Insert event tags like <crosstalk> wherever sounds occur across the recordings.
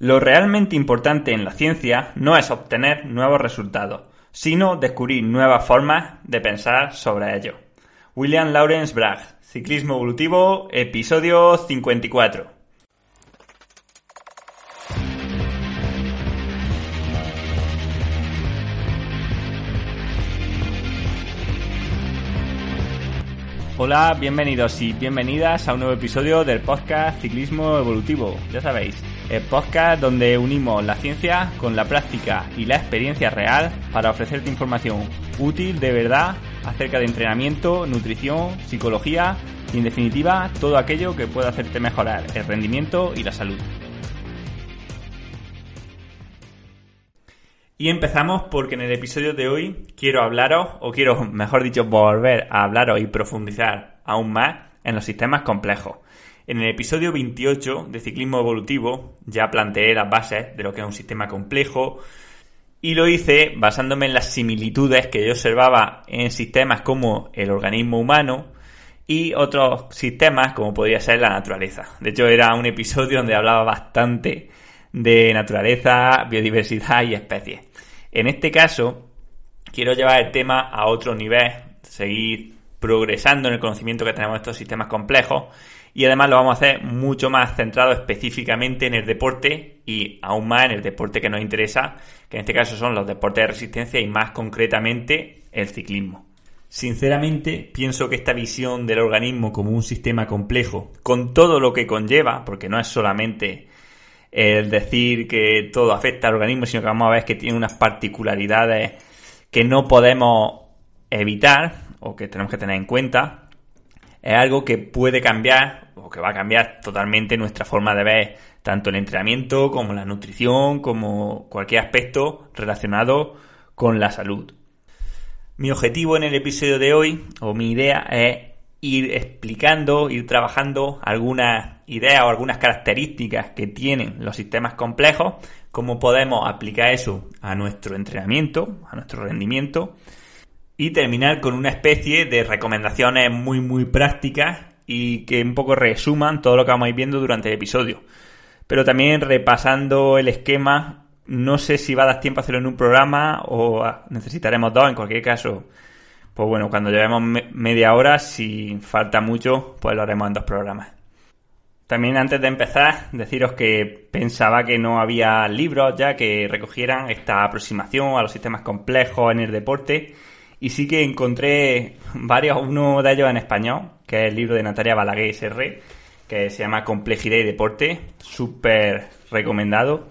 Lo realmente importante en la ciencia no es obtener nuevos resultados, sino descubrir nuevas formas de pensar sobre ello. William Lawrence Bragg, Ciclismo Evolutivo, episodio 54. Hola, bienvenidos y bienvenidas a un nuevo episodio del podcast Ciclismo Evolutivo. Ya sabéis, el podcast donde unimos la ciencia con la práctica y la experiencia real para ofrecerte información útil de verdad acerca de entrenamiento, nutrición, psicología y en definitiva todo aquello que pueda hacerte mejorar el rendimiento y la salud. Y empezamos porque en el episodio de hoy quiero hablaros, o quiero, mejor dicho, volver a hablaros y profundizar aún más en los sistemas complejos. En el episodio 28 de Ciclismo Evolutivo ya planteé las bases de lo que es un sistema complejo y lo hice basándome en las similitudes que yo observaba en sistemas como el organismo humano y otros sistemas como podría ser la naturaleza. De hecho era un episodio donde hablaba bastante de naturaleza, biodiversidad y especies. En este caso, quiero llevar el tema a otro nivel, seguir progresando en el conocimiento que tenemos de estos sistemas complejos y además lo vamos a hacer mucho más centrado específicamente en el deporte y aún más en el deporte que nos interesa, que en este caso son los deportes de resistencia y más concretamente el ciclismo. Sinceramente, pienso que esta visión del organismo como un sistema complejo, con todo lo que conlleva, porque no es solamente el decir que todo afecta al organismo, sino que vamos a ver que tiene unas particularidades que no podemos evitar o que tenemos que tener en cuenta, es algo que puede cambiar o que va a cambiar totalmente nuestra forma de ver tanto el entrenamiento como la nutrición, como cualquier aspecto relacionado con la salud. Mi objetivo en el episodio de hoy, o mi idea, es ir explicando, ir trabajando algunas ideas o algunas características que tienen los sistemas complejos, cómo podemos aplicar eso a nuestro entrenamiento, a nuestro rendimiento, y terminar con una especie de recomendaciones muy muy prácticas y que un poco resuman todo lo que vamos a ir viendo durante el episodio. Pero también repasando el esquema, no sé si va a dar tiempo a hacerlo en un programa o necesitaremos dos, en cualquier caso pues bueno, cuando llevemos media hora, si falta mucho, pues lo haremos en dos programas. También antes de empezar, deciros que pensaba que no había libros ya que recogieran esta aproximación a los sistemas complejos en el deporte y sí que encontré varios, uno de ellos en español, que es el libro de Natalia Balaguer SR, que se llama Complejidad y Deporte, súper recomendado.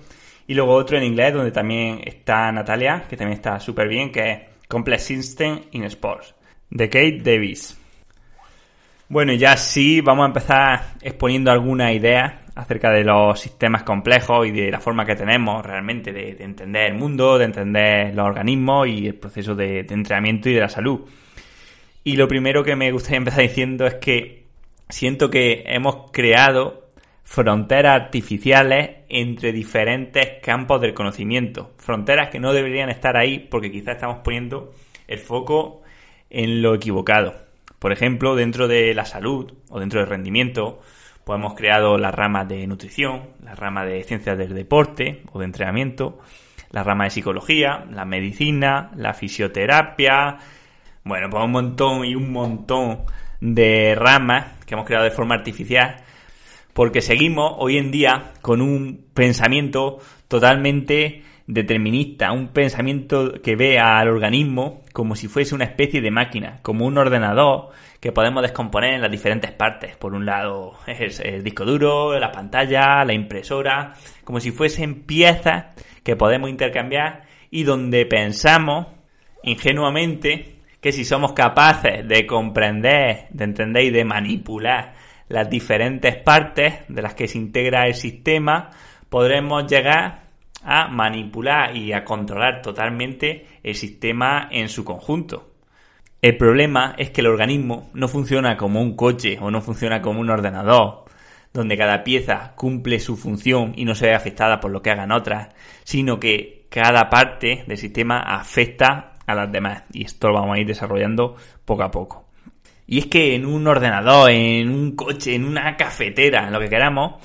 Y luego otro en inglés, donde también está Natalia, que también está súper bien, que es Complex System in Sports, de Kate Davis. Bueno, ya sí, vamos a empezar exponiendo algunas ideas acerca de los sistemas complejos y de la forma que tenemos realmente de, entender el mundo, de entender los organismos y el proceso de, de entrenamiento y de la salud. Y lo primero que me gustaría <laughs> empezar diciendo es que siento que hemos creado fronteras artificiales entre diferentes campos del conocimiento. Fronteras que no deberían estar ahí porque quizás estamos poniendo el foco en lo equivocado. Por ejemplo, dentro de la salud o dentro del rendimiento, pues hemos creado las ramas de nutrición, la rama de ciencias del deporte o de entrenamiento, la rama de psicología, la medicina, la fisioterapia, bueno, pues un montón y un montón de ramas que hemos creado de forma artificial porque seguimos hoy en día con un pensamiento totalmente determinista, un pensamiento que ve al organismo como si fuese una especie de máquina, como un ordenador que podemos descomponer en las diferentes partes. Por un lado es el disco duro, la pantalla, la impresora, como si fuesen piezas que podemos intercambiar y donde pensamos ingenuamente que si somos capaces de comprender, de entender y de manipular las diferentes partes de las que se integra el sistema, podremos llegar a manipular y a controlar totalmente el sistema en su conjunto. El problema es que el organismo no funciona como un coche o no funciona como un ordenador, donde cada pieza cumple su función y no se ve afectada por lo que hagan otras, sino que cada parte del sistema afecta a las demás. Y esto lo vamos a ir desarrollando poco a poco. Y es que en un ordenador, en un coche, en una cafetera, en lo que queramos,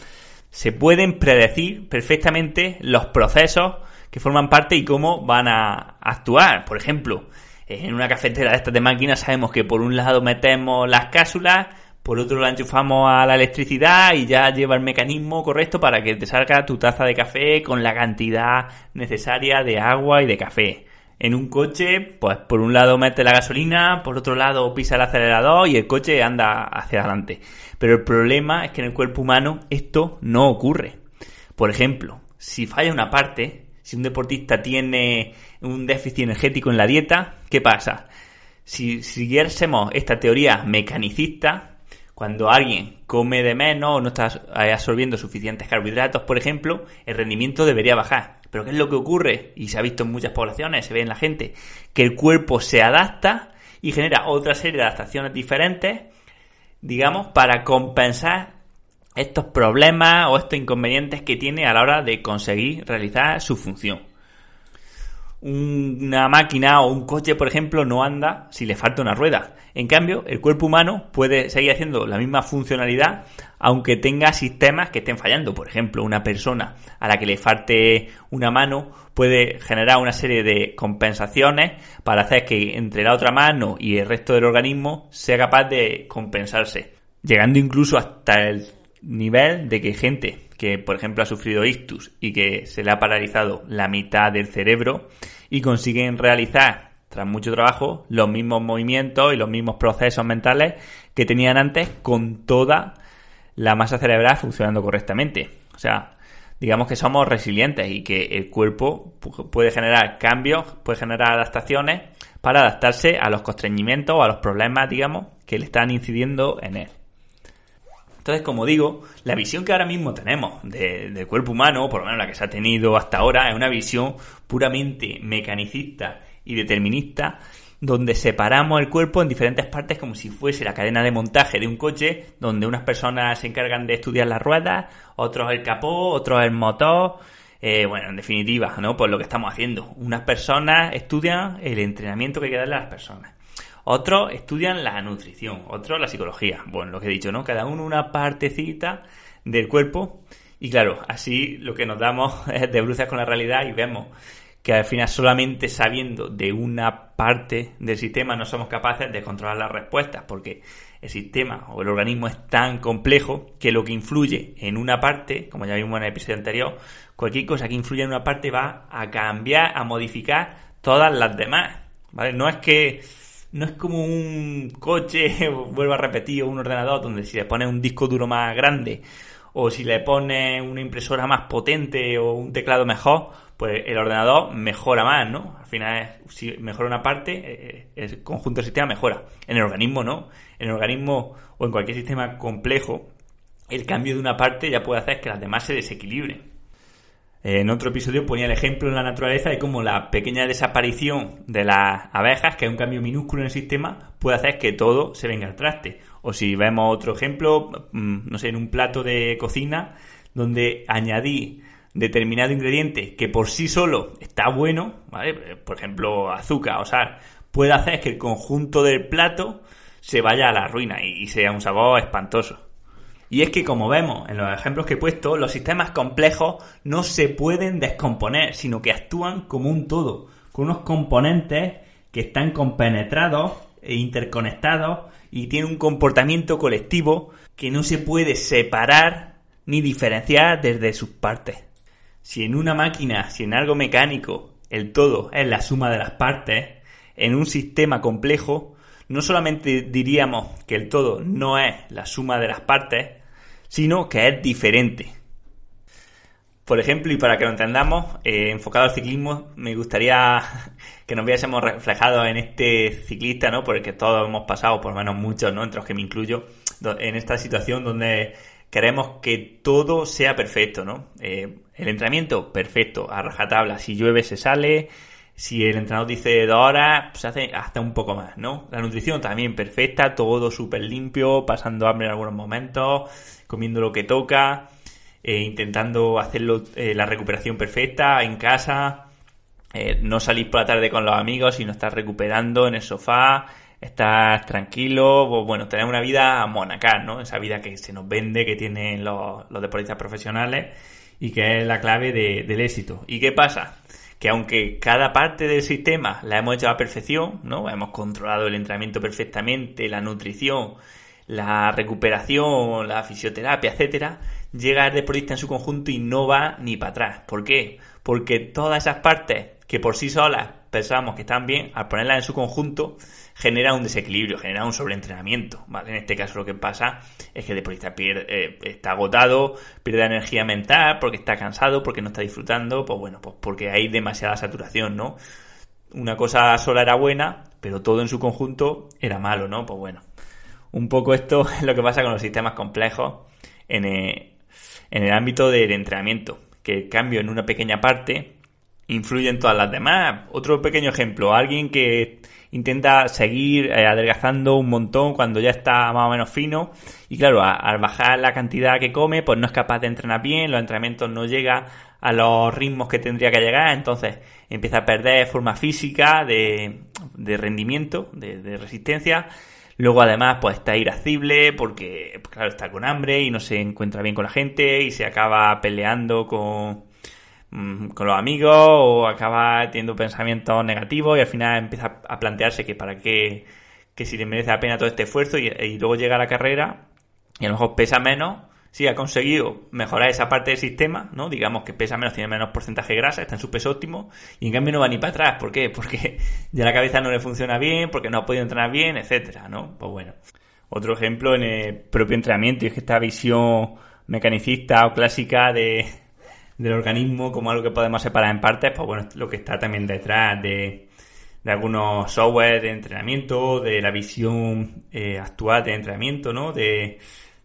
se pueden predecir perfectamente los procesos que forman parte y cómo van a actuar. Por ejemplo, en una cafetera de estas de máquinas sabemos que por un lado metemos las cápsulas, por otro la enchufamos a la electricidad y ya lleva el mecanismo correcto para que te salga tu taza de café con la cantidad necesaria de agua y de café. En un coche, pues por un lado mete la gasolina, por otro lado pisa el acelerador y el coche anda hacia adelante. Pero el problema es que en el cuerpo humano esto no ocurre. Por ejemplo, si falla una parte, si un deportista tiene un déficit energético en la dieta, ¿qué pasa? Si siguiésemos esta teoría mecanicista, cuando alguien come de menos o no está absorbiendo suficientes carbohidratos, por ejemplo, el rendimiento debería bajar. Pero ¿qué es lo que ocurre? Y se ha visto en muchas poblaciones, se ve en la gente, que el cuerpo se adapta y genera otra serie de adaptaciones diferentes, digamos, para compensar estos problemas o estos inconvenientes que tiene a la hora de conseguir realizar su función. Una máquina o un coche, por ejemplo, no anda si le falta una rueda. En cambio, el cuerpo humano puede seguir haciendo la misma funcionalidad aunque tenga sistemas que estén fallando. Por ejemplo, una persona a la que le falte una mano puede generar una serie de compensaciones para hacer que entre la otra mano y el resto del organismo sea capaz de compensarse. Llegando incluso hasta el nivel de que gente que, por ejemplo, ha sufrido ictus y que se le ha paralizado la mitad del cerebro y consiguen realizar, tras mucho trabajo, los mismos movimientos y los mismos procesos mentales que tenían antes con toda la masa cerebral funcionando correctamente. O sea, digamos que somos resilientes y que el cuerpo puede generar cambios, puede generar adaptaciones para adaptarse a los constreñimientos o a los problemas, digamos, que le están incidiendo en él. Entonces, como digo, la visión que ahora mismo tenemos del cuerpo humano, por lo menos la que se ha tenido hasta ahora, es una visión puramente mecanicista y determinista, donde separamos el cuerpo en diferentes partes como si fuese la cadena de montaje de un coche, donde unas personas se encargan de estudiar las ruedas, otros el capó, otros el motor. Eh, bueno, en definitiva, ¿no? Pues lo que estamos haciendo. Unas personas estudian el entrenamiento que hay que darle a las personas. Otros estudian la nutrición, otros la psicología. Bueno, lo que he dicho, ¿no? Cada uno una partecita del cuerpo. Y claro, así lo que nos damos <laughs> es de bruces con la realidad y vemos que al final solamente sabiendo de una parte del sistema no somos capaces de controlar las respuestas, porque el sistema o el organismo es tan complejo que lo que influye en una parte, como ya vimos en el episodio anterior, cualquier cosa que influya en una parte va a cambiar, a modificar todas las demás. ¿Vale? No es que no es como un coche, <laughs> vuelvo a repetir, o un ordenador donde si le pones un disco duro más grande o si le pones una impresora más potente o un teclado mejor, pues el ordenador mejora más, ¿no? Al final, si mejora una parte, eh, el conjunto del sistema mejora. En el organismo no. En el organismo o en cualquier sistema complejo, el cambio de una parte ya puede hacer que las demás se desequilibren. En otro episodio ponía el ejemplo en la naturaleza de cómo la pequeña desaparición de las abejas, que es un cambio minúsculo en el sistema, puede hacer que todo se venga al traste. O si vemos otro ejemplo, mm, no sé, en un plato de cocina, donde añadí determinado ingrediente que por sí solo está bueno, ¿vale? Por ejemplo, azúcar o sal, puede hacer que el conjunto del plato se vaya a la ruina y sea un sabor espantoso. Y es que, como vemos en los ejemplos que he puesto, los sistemas complejos no se pueden descomponer, sino que actúan como un todo, con unos componentes que están compenetrados e interconectados y tienen un comportamiento colectivo que no se puede separar ni diferenciar desde sus partes. Si en una máquina, si en algo mecánico, el todo es la suma de las partes, en un sistema complejo, no solamente diríamos que el todo no es la suma de las partes, sino que es diferente. Por ejemplo, y para que lo entendamos, eh, enfocado al ciclismo, me gustaría <laughs> que nos viésemos reflejados en este ciclista, ¿no? Por el que todos hemos pasado, por lo menos muchos, ¿no? Entre los que me incluyo, en esta situación donde queremos que todo sea perfecto, ¿no? Eh, el entrenamiento, perfecto, a rajatabla. Si llueve, se sale. Si el entrenador dice dos horas, pues se hace hasta un poco más, ¿no? La nutrición también perfecta, todo súper limpio, pasando hambre en algunos momentos comiendo lo que toca, eh, intentando hacerlo eh, la recuperación perfecta en casa, eh, no salir por la tarde con los amigos, sino estar recuperando en el sofá, estás tranquilo, pues bueno, tener una vida monacal, ¿no? Esa vida que se nos vende, que tienen los deportistas profesionales y que es la clave del éxito. ¿Y qué pasa? Que aunque cada parte del sistema la hemos hecho a perfección, ¿no? Hemos controlado el entrenamiento perfectamente, la nutrición, la recuperación, la fisioterapia, etcétera, llega el deportista en su conjunto y no va ni para atrás. ¿Por qué? Porque todas esas partes que por sí solas pensamos que están bien, al ponerlas en su conjunto, genera un desequilibrio, genera un sobreentrenamiento. En este caso lo que pasa es que el deportista pierde, eh, está agotado, pierde energía mental porque está cansado, porque no está disfrutando, pues bueno, pues porque hay demasiada saturación, ¿no? Una cosa sola era buena, pero todo en su conjunto era malo, ¿no? Pues bueno, un poco esto <laughs> es lo que pasa con los sistemas complejos en el, en el ámbito del entrenamiento, que el cambio en una pequeña parte influye en todas las demás. Otro pequeño ejemplo, alguien que intenta seguir eh, adelgazando un montón cuando ya está más o menos fino y claro, al bajar la cantidad que come, pues no es capaz de entrenar bien, los entrenamientos no llegan a los ritmos que tendría que llegar, entonces empieza a perder forma física, de, de rendimiento, de, de resistencia. Luego además pues está irascible porque claro está con hambre y no se encuentra bien con la gente y se acaba peleando con, con los amigos o acaba teniendo pensamientos negativos y al final empieza a plantearse que para qué, que si le merece la pena todo este esfuerzo y, luego llega a la carrera y a lo mejor pesa menos, sí ha conseguido mejorar esa parte del sistema, ¿no? Digamos que pesa menos, tiene menos porcentaje de grasa, está en su peso óptimo y en cambio no va ni para atrás. ¿Por qué? Porque <laughs> ya la cabeza no le funciona bien, porque no ha podido entrenar bien, etcétera, ¿no? Pues bueno. Otro ejemplo en el propio entrenamiento es que esta visión mecanicista o clásica de, del organismo como algo que podemos separar en partes, pues bueno, lo que está también detrás de, de algunos software de entrenamiento, de la visión eh, actual de entrenamiento, ¿no? De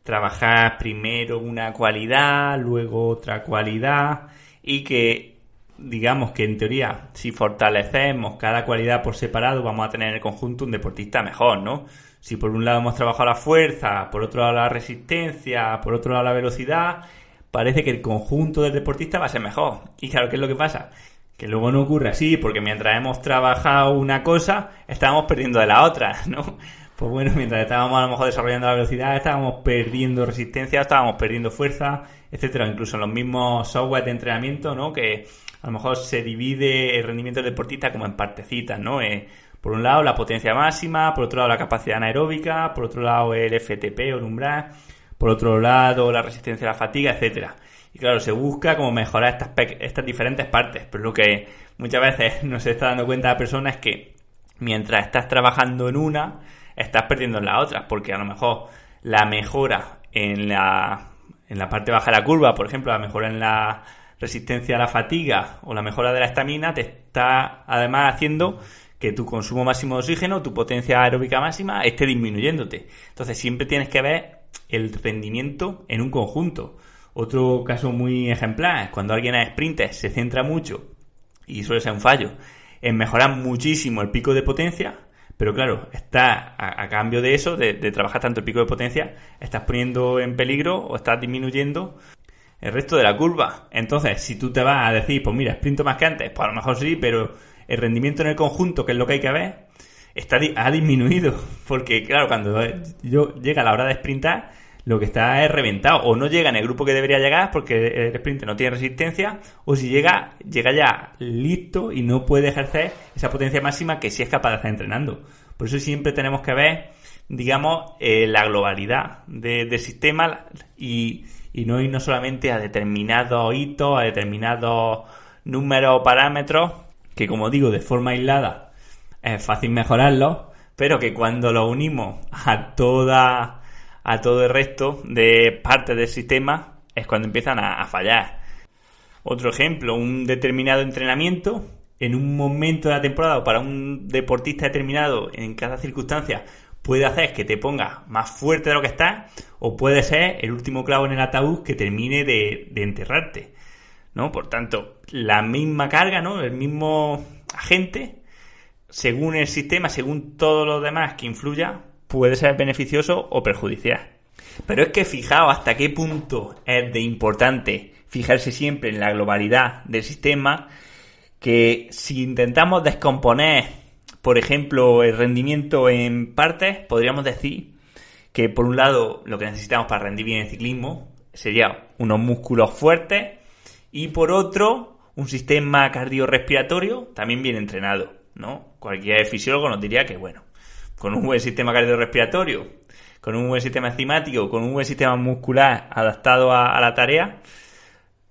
trabajar primero una cualidad, luego otra cualidad y que digamos que en teoría si fortalecemos cada cualidad por separado vamos a tener en el conjunto un deportista mejor, ¿no? Si por un lado hemos trabajado la fuerza, por otro lado la resistencia, por otro lado la velocidad, parece que el conjunto del deportista va a ser mejor. Y claro, ¿qué es lo que pasa? Que luego no ocurre así, porque mientras hemos trabajado una cosa, estábamos perdiendo de la otra, <laughs> ¿no? Pues bueno, mientras estábamos a lo mejor desarrollando la velocidad, estábamos perdiendo resistencia, estábamos perdiendo fuerza, etcétera. Incluso en los mismos software de entrenamiento, ¿no? Que a lo mejor se divide el rendimiento del deportista como en partecitas, ¿no? Eh, por un lado la potencia máxima, por otro lado la capacidad anaeróbica, por otro lado el FTP o el umbral, por otro lado la resistencia a la fatiga, etcétera. Y claro, se busca como mejorar estas, diferentes partes, pero lo que muchas veces <laughs> no se está dando cuenta la persona es que mientras estás trabajando en una, estás perdiendo en la otra, porque a lo mejor la mejora en la, en la parte baja de la curva, por ejemplo, la mejora en la resistencia a la fatiga o la mejora de la estamina, te está además haciendo que tu consumo máximo de oxígeno, tu potencia aeróbica máxima esté disminuyéndote. Entonces siempre tienes que ver el rendimiento en un conjunto. Otro caso muy ejemplar es cuando alguien a sprinter se centra mucho, y suele ser un fallo, en mejorar muchísimo el pico de potencia, pero claro, está a, cambio de eso, de, trabajar tanto el pico de potencia, estás poniendo en peligro o estás disminuyendo el resto de la curva. Entonces, si tú te vas a decir, pues mira, sprinto más que antes, pues a lo mejor sí, pero el rendimiento en el conjunto, que es lo que hay que ver, está, ha disminuido. <laughs> Porque, claro, cuando yo, llega la hora de sprintar, lo que está es reventado. O no llega en el grupo que debería llegar porque el sprint no tiene resistencia. O si llega, llega ya listo y no puede ejercer esa potencia máxima que sí es capaz de hacer entrenando. Por eso siempre tenemos que ver, digamos, eh, la globalidad del sistema y, y no irnos solamente a determinados hitos, a determinados números o parámetros que, como digo, de forma aislada es fácil mejorarlo, pero que cuando lo unimos a toda a todo el resto de partes del sistema es cuando empiezan a, fallar. Otro ejemplo, un determinado entrenamiento en un momento de la temporada o para un deportista determinado en cada circunstancia puede hacer que te pongas más fuerte de lo que estás o puede ser el último clavo en el ataúd que termine de, de enterrarte. ¿no? Por tanto, la misma carga, ¿no? El mismo agente según el sistema, según todo lo demás que influya, puede ser beneficioso o perjudicial. Pero es que fijaos hasta qué punto es de importante fijarse siempre en la globalidad del sistema, que si intentamos descomponer por ejemplo, el rendimiento en partes, podríamos decir que por un lado lo que necesitamos para rendir bien el ciclismo sería unos músculos fuertes y por otro un sistema cardiorrespiratorio también bien entrenado, ¿no? Cualquier fisiólogo nos diría que, bueno, con un buen sistema cardiorrespiratorio, con un buen sistema enzimático, con un buen sistema muscular adaptado a, la tarea,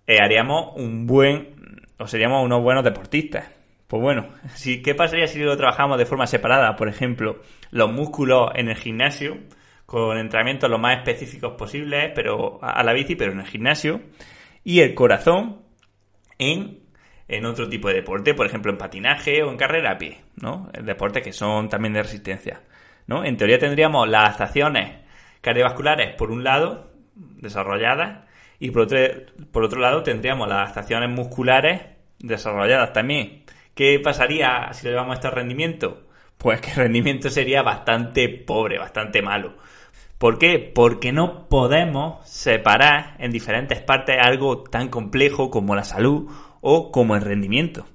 eh, haríamos un buen, o seríamos unos buenos deportistas. Pues bueno, si, ¿qué pasaría si lo trabajamos de forma separada? Por ejemplo, los músculos en el gimnasio, con entrenamientos lo más específicos posibles, pero a la bici, pero en el gimnasio, y el corazón en, en otro tipo de deporte, por ejemplo en patinaje o en carrera a pie, ¿no? Deportes que son también de resistencia, ¿no? En teoría tendríamos las estaciones cardiovasculares por un lado, desarrolladas, y por otro, por otro lado tendríamos las estaciones musculares desarrolladas también. ¿Qué pasaría si le llevamos este rendimiento? Pues que el rendimiento sería bastante pobre, bastante malo. ¿Por qué? Porque no podemos separar en diferentes partes algo tan complejo como la salud o como el rendimiento.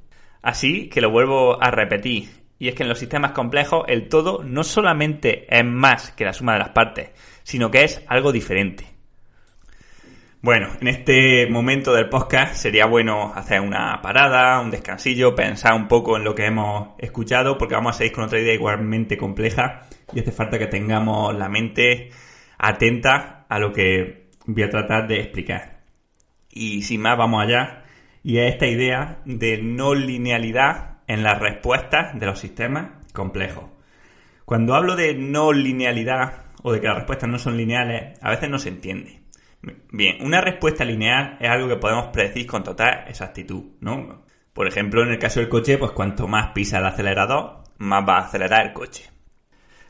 Así que lo vuelvo a repetir. Y es que en los sistemas complejos el todo no solamente es más que la suma de las partes, sino que es algo diferente. Bueno, en este momento del podcast sería bueno hacer una parada, un descansillo, pensar un poco en lo que hemos escuchado, porque vamos a seguir con otra idea igualmente compleja y hace falta que tengamos la mente atenta a lo que voy a tratar de explicar. Y sin más, vamos allá. Y es esta idea de no linealidad en las respuestas de los sistemas complejos. Cuando hablo de no linealidad o de que las respuestas no son lineales, a veces no se entiende. Bien, una respuesta lineal es algo que podemos predecir con total exactitud, ¿no? Por ejemplo, en el caso del coche, pues cuanto más pisa el acelerador, más va a acelerar el coche.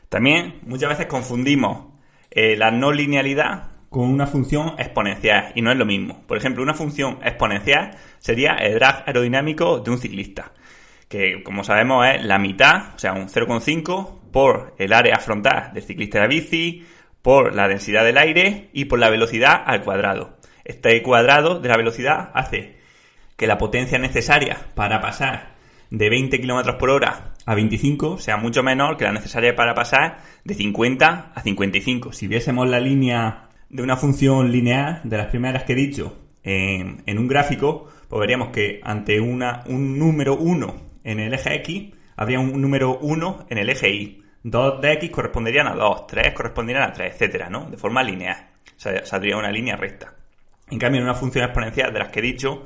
También muchas veces confundimos eh, la no linealidad con una función exponencial y no es lo mismo. Por ejemplo, una función exponencial sería el drag aerodinámico de un ciclista, que como sabemos es la mitad, o sea, un 0,5 por el área frontal del ciclista de la bici, por la densidad del aire y por la velocidad al cuadrado. Este cuadrado de la velocidad hace que la potencia necesaria para pasar de 20 km por hora a 25 sea mucho menor que la necesaria para pasar de 50 a 55. Si viésemos la línea de una función lineal, de las primeras que he dicho, en, un gráfico, pues veríamos que ante una, un número 1 en el eje X, habría un número 1 en el eje Y. 2 de X corresponderían a 2, 3 corresponderían a 3, etcétera, ¿no? De forma lineal. O sea, saldría una línea recta. En cambio, en una función exponencial de las que he dicho,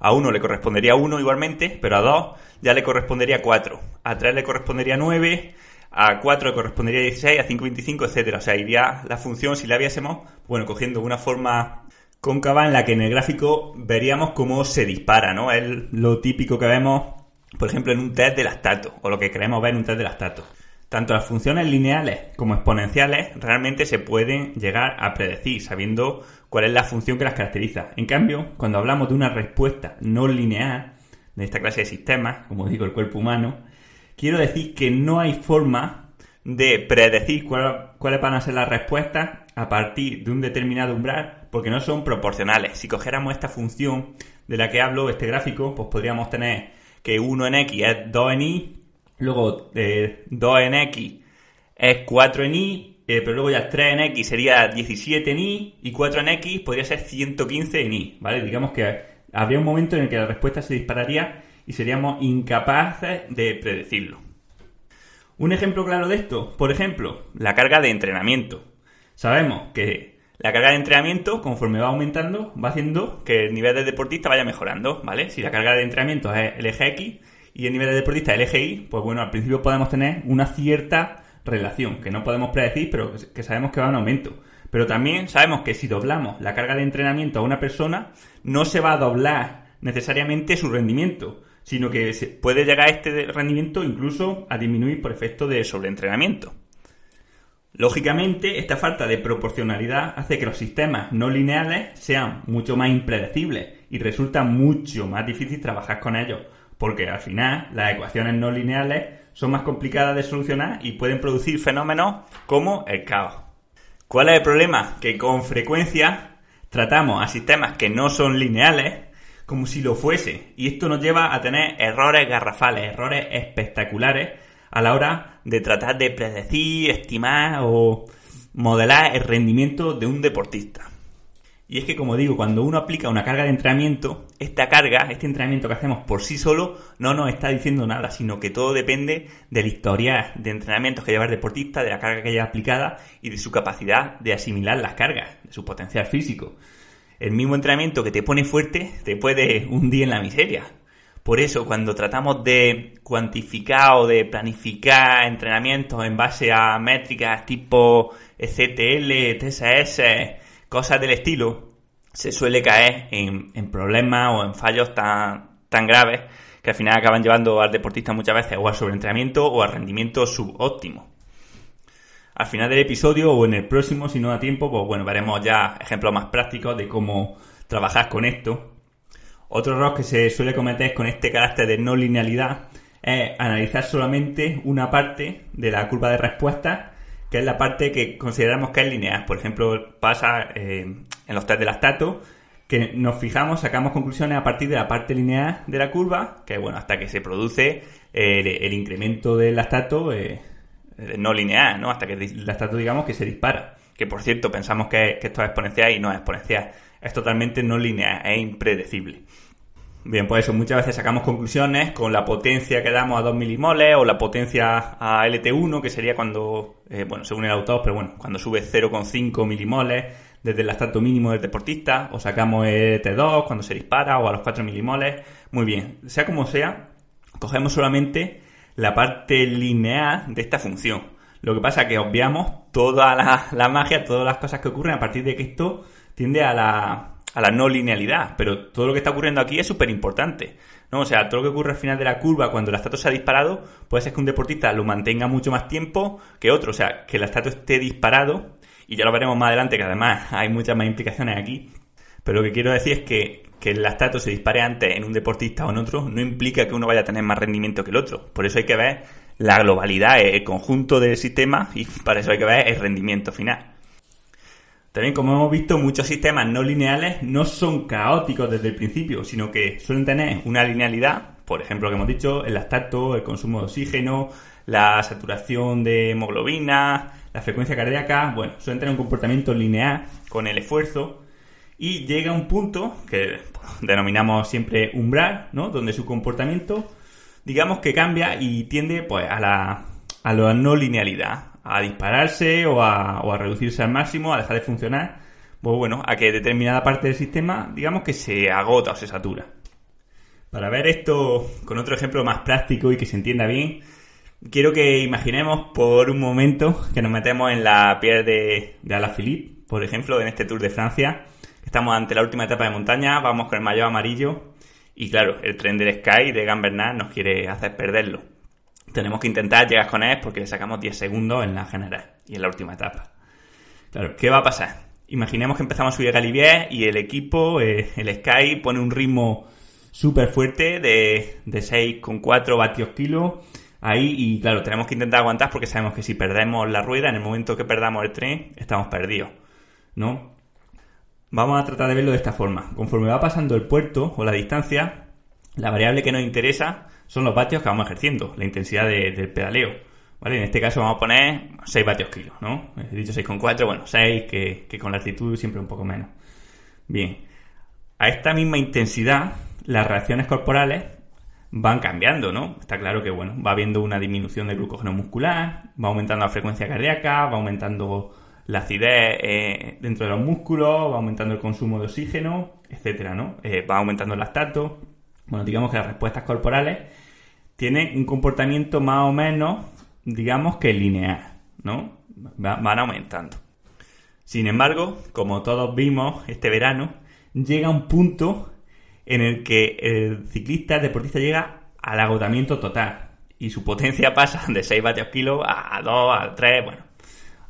a 1 le correspondería 1 igualmente, pero a 2 ya le correspondería 4. A 3 le correspondería 9, a 4 le correspondería 16, a 5, 25, etcétera. O sea, iría la función, si la viésemos, bueno, cogiendo una forma cóncava en la que en el gráfico veríamos cómo se dispara, ¿no? Es lo típico que vemos, por ejemplo, en un test de lactato, o lo que queremos ver en un test de lactato. Tanto las funciones lineales como exponenciales realmente se pueden llegar a predecir sabiendo cuál es la función que las caracteriza. En cambio, cuando hablamos de una respuesta no lineal de esta clase de sistemas, como digo, el cuerpo humano, quiero decir que no hay forma de predecir cuáles van a ser las respuestas a partir de un determinado umbral, porque no son proporcionales. Si cogiéramos esta función de la que hablo, este gráfico, pues podríamos tener que 1 en x es 2 en y, luego 2 eh, en x es 4 en y, eh, pero luego ya 3 en X sería 17 en Y y 4 en X podría ser 115 en Y, ¿vale? Digamos que habría un momento en el que la respuesta se dispararía y seríamos incapaces de predecirlo. Un ejemplo claro de esto, por ejemplo, la carga de entrenamiento. Sabemos que la carga de entrenamiento, conforme va aumentando, va haciendo que el nivel de deportista vaya mejorando, ¿vale? Si la carga de entrenamiento es el eje X y el nivel de deportista es el eje Y, pues bueno, al principio podemos tener una cierta relación, que no podemos predecir, pero que sabemos que va en aumento. Pero también sabemos que si doblamos la carga de entrenamiento a una persona, no se va a doblar necesariamente su rendimiento, sino que se puede llegar a este rendimiento incluso a disminuir por efecto de sobreentrenamiento. Lógicamente, esta falta de proporcionalidad hace que los sistemas no lineales sean mucho más impredecibles y resulta mucho más difícil trabajar con ellos, porque al final las ecuaciones no lineales son más complicadas de solucionar y pueden producir fenómenos como el caos. ¿Cuál es el problema? Que con frecuencia tratamos a sistemas que no son lineales como si lo fuese. Y esto nos lleva a tener errores garrafales, errores espectaculares, a la hora de tratar de predecir, estimar o modelar el rendimiento de un deportista. Y es que, como digo, cuando uno aplica una carga de entrenamiento, esta carga, este entrenamiento que hacemos por sí solo, no nos está diciendo nada, sino que todo depende del historial de entrenamientos que lleva el deportista, de la carga que haya aplicada y de su capacidad de asimilar las cargas, de su potencial físico. El mismo entrenamiento que te pone fuerte te puede hundir en la miseria. Por eso, cuando tratamos de cuantificar o de planificar entrenamientos en base a métricas tipo CTL, TSS, cosas del estilo, se suele caer en, problemas o en fallos tan, tan graves que al final acaban llevando al deportista muchas veces o al sobreentrenamiento o al rendimiento subóptimo. Al final del episodio o en el próximo, si no da tiempo, pues bueno, veremos ya ejemplos más prácticos de cómo trabajar con esto. Otro error que se suele cometer con este carácter de no linealidad es analizar solamente una parte de la curva de respuesta que es la parte que consideramos que es lineal. Por ejemplo, pasa eh, en los test de lactato que nos fijamos, sacamos conclusiones a partir de la parte lineal de la curva, que bueno, hasta que se produce el, incremento del lactato eh, no lineal, ¿no? Hasta que el lactato digamos que se dispara. Que por cierto, pensamos que, que esto es exponencial y no es exponencial. Es totalmente no lineal, es impredecible. Bien, pues eso, muchas veces sacamos conclusiones con la potencia que damos a 2 milimoles o la potencia a LT1, que sería cuando, eh, bueno, según el autor, pero bueno, cuando sube 0,5 milimoles desde el lactato mínimo del deportista, o sacamos el LT2 cuando se dispara o a los 4 milimoles. Muy bien, sea como sea, cogemos solamente la parte lineal de esta función. Lo que pasa es que obviamos toda la, la magia, todas las cosas que ocurren a partir de que esto tiende a la, a la no linealidad, pero todo lo que está ocurriendo aquí es súper importante. ¿no? O sea, todo lo que ocurre al final de la curva cuando el estatus se ha disparado, puede ser que un deportista lo mantenga mucho más tiempo que otro. O sea, que el estatus esté disparado, y ya lo veremos más adelante, que además hay muchas más implicaciones aquí. Pero lo que quiero decir es que, que el estatus se dispare antes en un deportista o en otro no implica que uno vaya a tener más rendimiento que el otro. Por eso hay que ver la globalidad, el conjunto del sistema, y para eso hay que ver el rendimiento final. También, como hemos visto, muchos sistemas no lineales no son caóticos desde el principio, sino que suelen tener una linealidad, por ejemplo, que hemos dicho, el lactato, el consumo de oxígeno, la saturación de hemoglobina, la frecuencia cardíaca, bueno, suelen tener un comportamiento lineal con el esfuerzo y llega un punto que denominamos siempre umbral, ¿no? Donde su comportamiento, digamos que cambia y tiende pues a la, a la no linealidad, a dispararse o a, a reducirse al máximo, a dejar de funcionar, pues bueno, a que determinada parte del sistema, digamos que se agota o se satura. Para ver esto con otro ejemplo más práctico y que se entienda bien, quiero que imaginemos por un momento que nos metemos en la piel de, de Alaphilippe, por ejemplo, en este Tour de Francia. Estamos ante la última etapa de montaña, vamos con el maillot amarillo y claro, el tren del Sky de Gambernat nos quiere hacer perderlo tenemos que intentar llegar con él porque le sacamos 10 segundos en la general y en la última etapa. Claro, ¿qué va a pasar? Imaginemos que empezamos a subir a Galibier y el equipo, eh, el Sky, pone un ritmo súper fuerte de, de 6,4 vatios kilo ahí y claro, tenemos que intentar aguantar porque sabemos que si perdemos la rueda, en el momento que perdamos el tren, estamos perdidos, ¿no? Vamos a tratar de verlo de esta forma. Conforme va pasando el puerto o la distancia, la variable que nos interesa son los vatios que vamos ejerciendo, la intensidad del pedaleo. ¿Vale? En este caso vamos a poner 6 vatios kilos, ¿no? He dicho 6,4, bueno, 6 que, que con la altitud siempre un poco menos. Bien, a esta misma intensidad las reacciones corporales van cambiando, ¿no? Está claro que, bueno, va habiendo una disminución del glucógeno muscular, va aumentando la frecuencia cardíaca, va aumentando la acidez eh, dentro de los músculos, va aumentando el consumo de oxígeno, etcétera, ¿no? Eh, va aumentando el lactato, bueno, digamos que las respuestas corporales tienen un comportamiento más o menos, digamos que lineal, ¿no? Van aumentando. Sin embargo, como todos vimos este verano, llega un punto en el que el ciclista, el deportista llega al agotamiento total y su potencia <laughs> pasa de 6 vatios kilo a 2, a 3, bueno,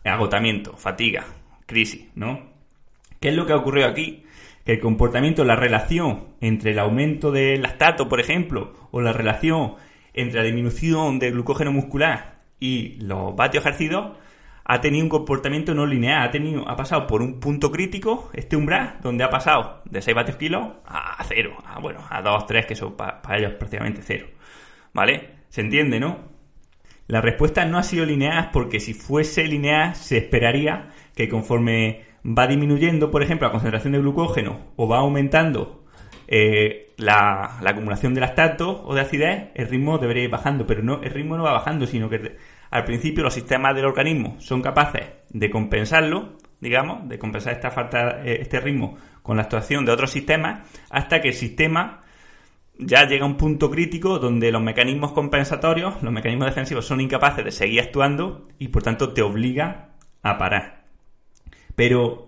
agotamiento, fatiga, crisis, ¿no? ¿Qué es lo que ha ocurrido aquí? el comportamiento, la relación entre el aumento del lactato, por ejemplo, o la relación entre la disminución del glucógeno muscular y los vatios ejercidos, ha tenido un comportamiento no lineal, ha, tenido, ha pasado por un punto crítico, este umbral, donde ha pasado de 6 vatios kilos a 0, a, bueno, a 2, 3, que son para ellos prácticamente cero. ¿Vale? ¿Se entiende, no? La respuesta no ha sido lineal porque si fuese lineal se esperaría que conforme va disminuyendo, por ejemplo, la concentración de glucógeno o va aumentando eh, la, acumulación de lactato o de acidez, el ritmo debería ir bajando, pero no, el ritmo no va bajando, sino que al principio los sistemas del organismo son capaces de compensarlo, digamos, de compensar esta falta, eh, este ritmo con la actuación de otros sistemas, hasta que el sistema ya llega un punto crítico donde los mecanismos compensatorios, los mecanismos defensivos son incapaces de seguir actuando y por tanto te obliga a parar. Pero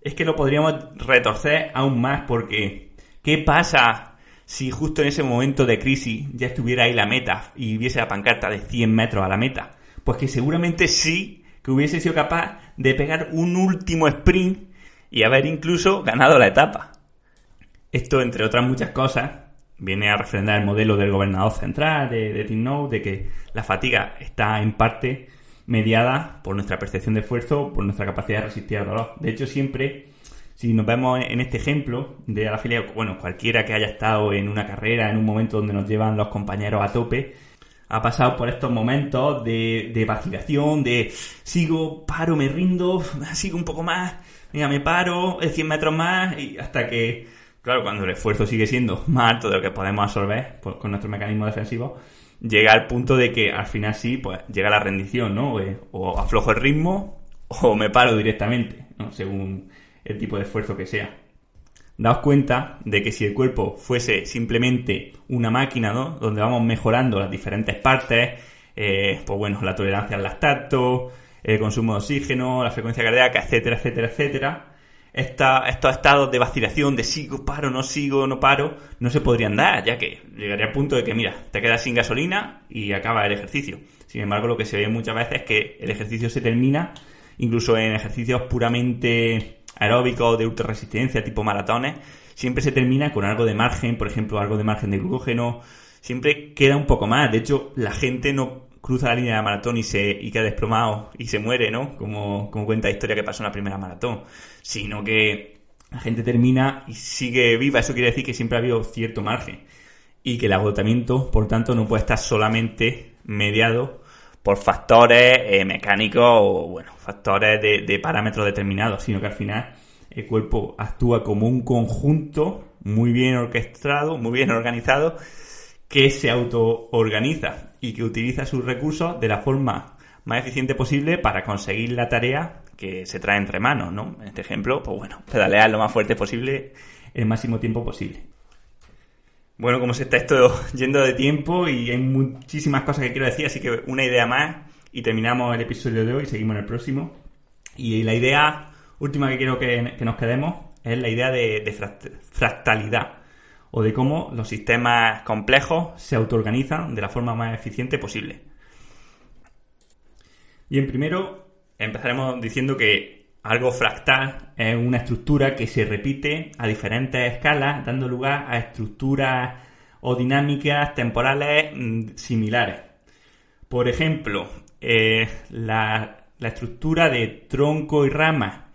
es que lo podríamos retorcer aún más porque ¿qué pasa si justo en ese momento de crisis ya estuviera ahí la meta y hubiese la pancarta de 100 metros a la meta? Pues que seguramente sí que hubiese sido capaz de pegar un último sprint y haber incluso ganado la etapa. Esto, entre otras muchas cosas, viene a refrendar el modelo del gobernador central de, de de que la fatiga está en parte mediada por nuestra percepción de esfuerzo, por nuestra capacidad de resistir al dolor. De hecho, siempre, si nos vemos en este ejemplo de la filia, bueno, cualquiera que haya estado en una carrera, en un momento donde nos llevan los compañeros a tope, ha pasado por estos momentos de, de vacilación, de sigo, paro, me rindo, <laughs> sigo un poco más, mira, me paro, 100 metros más, y hasta que Claro, cuando el esfuerzo sigue siendo <laughs> más alto de lo que podemos absorber pues, con nuestro mecanismo defensivo, llega al punto de que al final sí, pues llega la rendición, ¿no? Eh, o aflojo el ritmo <laughs> o me paro directamente, ¿no? Según el tipo de esfuerzo que sea. Daos cuenta de que si el cuerpo fuese simplemente una máquina, ¿no? Donde vamos mejorando las diferentes partes, eh, pues bueno, la tolerancia al lactato, el consumo de oxígeno, la frecuencia cardíaca, etcétera, etcétera, etcétera, estos estados de vacilación, de sigo, paro, no sigo, no paro, no se podrían dar, ya que llegaría al punto de que, mira, te quedas sin gasolina y acaba el ejercicio. Sin embargo, lo que se ve muchas veces es que el ejercicio se termina, incluso en ejercicios puramente aeróbicos de ultra resistencia, tipo maratones, siempre se termina con algo de margen, por ejemplo, algo de margen de glucógeno, siempre queda un poco más. De hecho, la gente no cruza la línea de maratón y se y queda desplomado y se muere, ¿no? Como, como cuenta la historia que pasó en la primera maratón, sino que la gente termina y sigue viva. Eso quiere decir que siempre ha habido cierto margen y que el agotamiento, por tanto, no puede estar solamente mediado por factores eh, mecánicos o, bueno, factores de, de parámetros determinados, sino que al final el cuerpo actúa como un conjunto muy bien orquestado, muy bien organizado, que se auto-organiza y que utiliza sus recursos de la forma más eficiente posible para conseguir la tarea que se trae entre manos, ¿no? En este ejemplo, pues bueno, pedalear lo más fuerte posible el máximo tiempo posible. Bueno, como se está esto yendo de tiempo y hay muchísimas cosas que quiero decir, así que una idea más y terminamos el episodio de hoy seguimos en el próximo. Y la idea última que quiero que, nos quedemos es la idea de fractalidad o de cómo los sistemas complejos se autoorganizan de la forma más eficiente posible. Y en primero empezaremos diciendo que algo fractal es una estructura que se repite a diferentes escalas, dando lugar a estructuras o dinámicas temporales mm, similares. Por ejemplo, eh, la, la estructura de tronco y ramas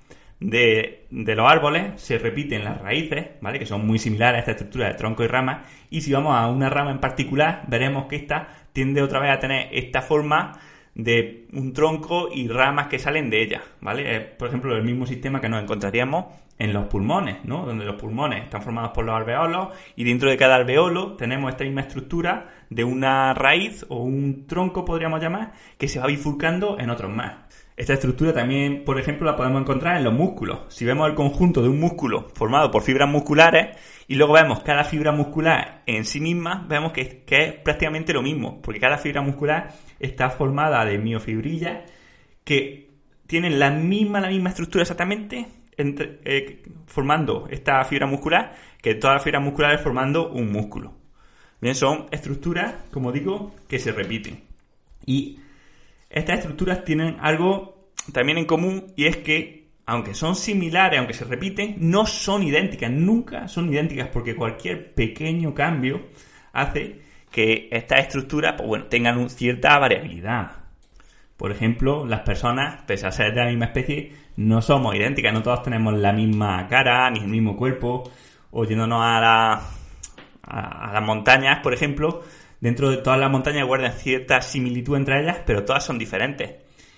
de, los árboles se repiten las raíces, ¿vale? Que son muy similares a esta estructura de tronco y rama. Y si vamos a una rama en particular, veremos que esta tiende otra vez a tener esta forma de un tronco y ramas que salen de ella, ¿vale? Es, por ejemplo, el mismo sistema que nos encontraríamos en los pulmones, ¿no? Donde los pulmones están formados por los alveolos y dentro de cada alveolo tenemos esta misma estructura de una raíz o un tronco, podríamos llamar, que se va bifurcando en otros más. Esta estructura también, por ejemplo, la podemos encontrar en los músculos. Si vemos el conjunto de un músculo formado por fibras musculares y luego vemos cada fibra muscular en sí misma, vemos que, es prácticamente lo mismo, porque cada fibra muscular está formada de miofibrillas que tienen la misma, la misma estructura exactamente, eh, formando esta fibra muscular, que todas las fibras musculares formando un músculo. Bien, son estructuras, como digo, que se repiten. Y estas estructuras tienen algo también en común y es que, aunque son similares, aunque se repiten, no son idénticas, nunca son idénticas porque cualquier pequeño cambio hace que estas estructuras pues bueno, tengan cierta variabilidad. Por ejemplo, las personas, pese a ser de la misma especie, no somos idénticas, no todos tenemos la misma cara ni el mismo cuerpo. O a, a las montañas, por ejemplo, dentro de todas las montañas guardan cierta similitud entre ellas, pero todas son diferentes.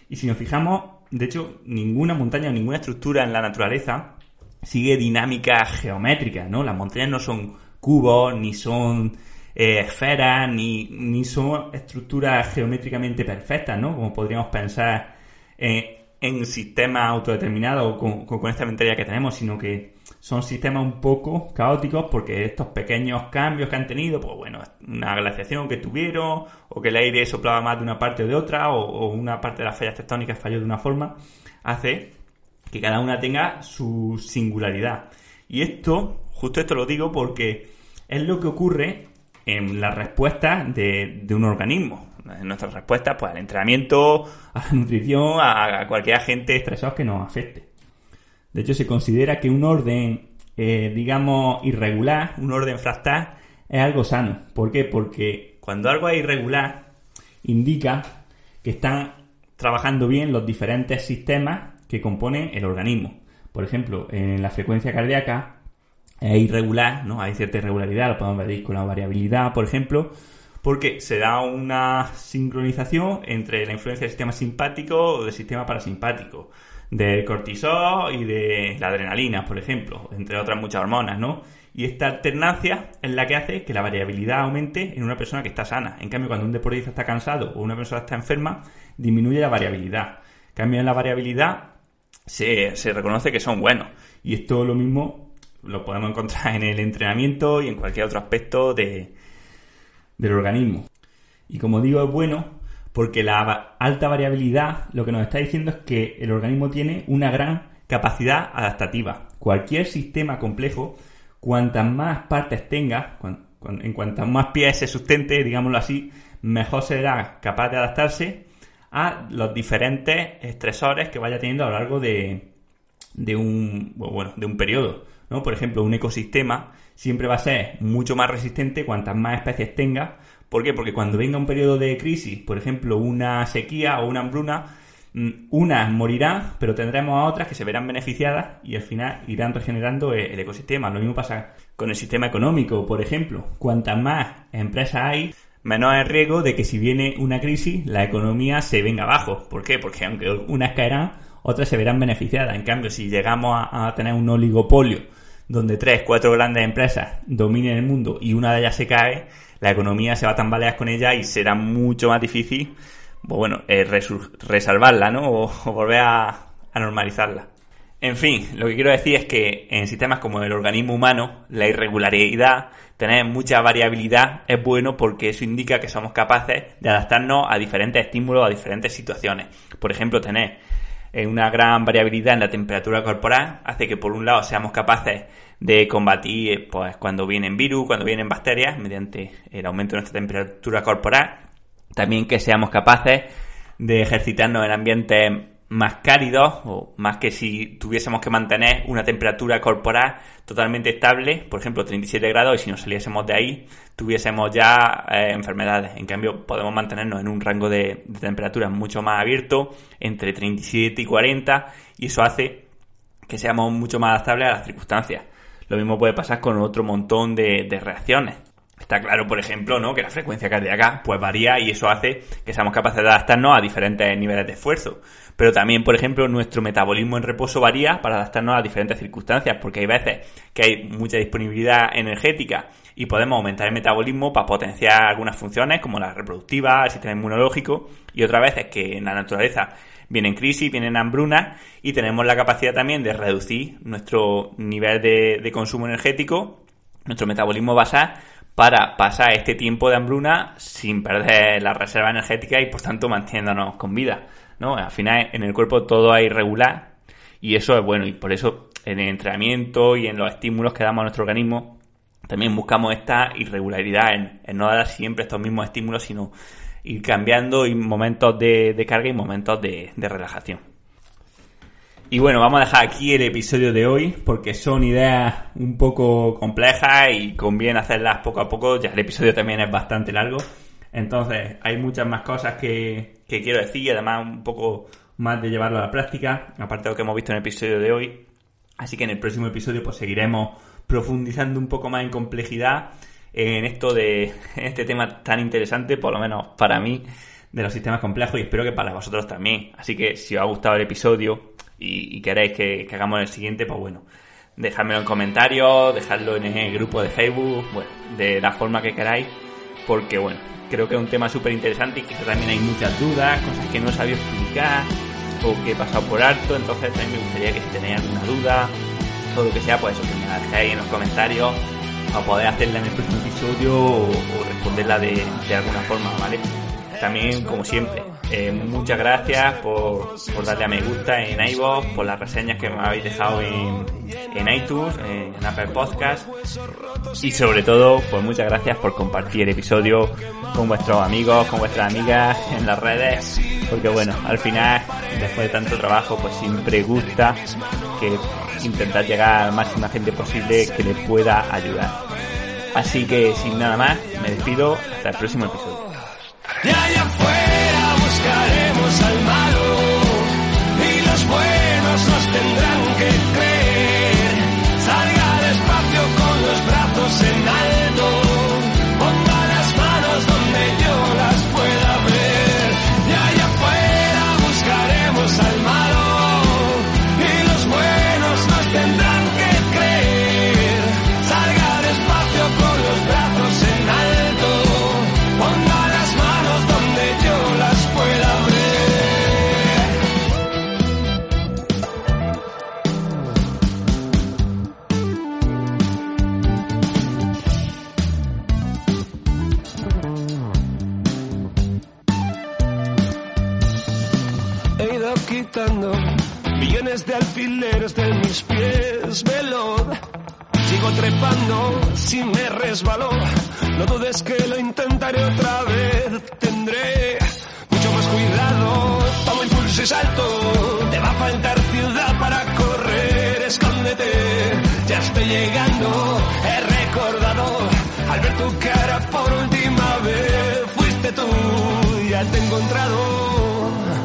Y si nos fijamos, de hecho, ninguna montaña o ninguna estructura en la naturaleza sigue dinámica geométrica, ¿no? Las montañas no son cubos, ni son eh, esferas, ni, ni son estructuras geométricamente perfectas, ¿no? Como podríamos pensar en sistemas autodeterminados con, con, esta mentalidad que tenemos, sino que son sistemas un poco caóticos porque estos pequeños cambios que han tenido, pues bueno, una glaciación que tuvieron, o que el aire soplaba más de una parte o de otra, o, una parte de las fallas tectónicas falló de una forma, hace que cada una tenga su singularidad. Y esto, justo esto lo digo porque es lo que ocurre en la respuesta de, un organismo. En nuestras respuestas, pues al entrenamiento, a la nutrición, a, cualquier agente estresado que nos afecte. De hecho, se considera que un orden, eh, digamos, irregular, un orden fractal, es algo sano. ¿Por qué? Porque cuando algo es irregular, indica que están trabajando bien los diferentes sistemas que componen el organismo. Por ejemplo, en la frecuencia cardíaca es irregular, ¿no? Hay cierta irregularidad, lo podemos ver con la variabilidad, por ejemplo, porque se da una sincronización entre la influencia del sistema simpático o del sistema parasimpático, del cortisol y de la adrenalina, por ejemplo, entre otras muchas hormonas, ¿no? Y esta alternancia es la que hace que la variabilidad aumente en una persona que está sana. En cambio, cuando un deportista está cansado o una persona está enferma, disminuye la variabilidad. Cambio, en la variabilidad se, se reconoce que son buenos. Y esto lo mismo lo podemos encontrar en el entrenamiento y en cualquier otro aspecto de, del organismo. Y como digo, es bueno porque la alta variabilidad lo que nos está diciendo es que el organismo tiene una gran capacidad adaptativa. Cualquier sistema complejo, cuantas más partes tenga, en cuantas más pies se sustente, digámoslo así, mejor será capaz de adaptarse a los diferentes estresores que vaya teniendo a lo largo de, un, bueno, de un periodo. Por ejemplo, un ecosistema siempre va a ser mucho más resistente cuantas más especies tenga. ¿Por qué? Porque cuando venga un periodo de crisis, por ejemplo, una sequía o una hambruna, mm, unas morirán, pero tendremos a otras que se verán beneficiadas y al final irán regenerando el ecosistema. Lo mismo pasa con el sistema económico, por ejemplo. Cuantas más empresas hay, menos es riesgo de que si viene una crisis, la economía se venga abajo. ¿Por qué? Porque aunque unas caerán, otras se verán beneficiadas. En cambio, si llegamos a, tener un oligopolio donde tres, cuatro grandes empresas dominen el mundo y una de ellas se cae, la economía se va a tambalear con ella y será mucho más difícil, pues bueno, eh, resalvarla, ¿no? O, volver a, a normalizarla. En fin, lo que quiero decir es que en sistemas como el organismo humano, la irregularidad, tener mucha variabilidad es bueno porque eso indica que somos capaces de adaptarnos a diferentes estímulos, a diferentes situaciones. Por ejemplo, tener una gran variabilidad en la temperatura corporal hace que por un lado seamos capaces de combatir pues cuando vienen virus, cuando vienen bacterias mediante el aumento de nuestra temperatura corporal, también que seamos capaces de ejercitarnos en ambientes más cálidos o más que si tuviésemos que mantener una temperatura corporal totalmente estable, por ejemplo 37 grados y si nos saliésemos de ahí tuviésemos ya eh, enfermedades. En cambio podemos mantenernos en un rango de, de temperatura mucho más abierto, entre 37 y 40 y eso hace que seamos mucho más adaptables a las circunstancias. Lo mismo puede pasar con otro montón de, de reacciones. Está claro, por ejemplo, ¿no? que la frecuencia cardíaca pues varía y eso hace que seamos capaces de adaptarnos a diferentes niveles de esfuerzo. Pero también, por ejemplo, nuestro metabolismo en reposo varía para adaptarnos a diferentes circunstancias, porque hay veces que hay mucha disponibilidad energética y podemos aumentar el metabolismo para potenciar algunas funciones como la reproductiva, el sistema inmunológico, y otras veces que en la naturaleza vienen crisis, vienen hambrunas y tenemos la capacidad también de reducir nuestro nivel de, de consumo energético, nuestro metabolismo basal, para pasar este tiempo de hambruna sin perder la reserva energética y por tanto manteniéndonos con vida. ¿No? Al final en el cuerpo todo es irregular y eso es bueno y por eso en el entrenamiento y en los estímulos que damos a nuestro organismo también buscamos esta irregularidad en, no dar siempre estos mismos estímulos sino ir cambiando en momentos de, carga y momentos de relajación. Y bueno, vamos a dejar aquí el episodio de hoy porque son ideas un poco complejas y conviene hacerlas poco a poco, ya el episodio también es bastante largo. Entonces hay muchas más cosas que, quiero decir y además un poco más de llevarlo a la práctica, aparte de lo que hemos visto en el episodio de hoy. Así que en el próximo episodio pues seguiremos profundizando un poco más en complejidad en esto de <laughs> este tema tan interesante, por lo menos para mí, de los sistemas complejos y espero que para vosotros también. Así que si os ha gustado el episodio y, queréis que, hagamos el siguiente, pues bueno, dejadmelo en comentarios, dejadlo en el grupo de Facebook, bueno, de la forma que queráis, porque bueno, creo que es un tema súper interesante y que también hay muchas dudas, cosas que no sabía explicar o que he pasado por alto, entonces también me gustaría que si tenéis alguna duda o lo que sea, pues eso, que me la dejéis en los comentarios para poder hacerla en el próximo episodio o, responderla de, de alguna forma, ¿vale? También, como siempre, eh, muchas gracias por, darle a me gusta en iVoox, por las reseñas que me habéis dejado en, en iTunes, en Apple Podcast y sobre todo, pues muchas gracias por compartir el episodio con vuestros amigos, con vuestras amigas en las redes, porque bueno, al final, después de tanto trabajo, pues siempre gusta que intentar llegar a máxima gente posible que le pueda ayudar. Así que sin nada más, me despido hasta el próximo episodio. Alfileres de mis pies, veloz. Sigo trepando, si me resbaló, no dudes que lo intentaré otra vez. Tendré mucho más cuidado, tomo impulso y salto. Te va a faltar ciudad para correr, escóndete. Ya estoy llegando, he recordado al ver tu cara por última vez. Fuiste tú, ya te he encontrado.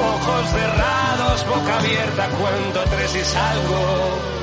ojos cerrados, boca abierta, cuento tres y salgo.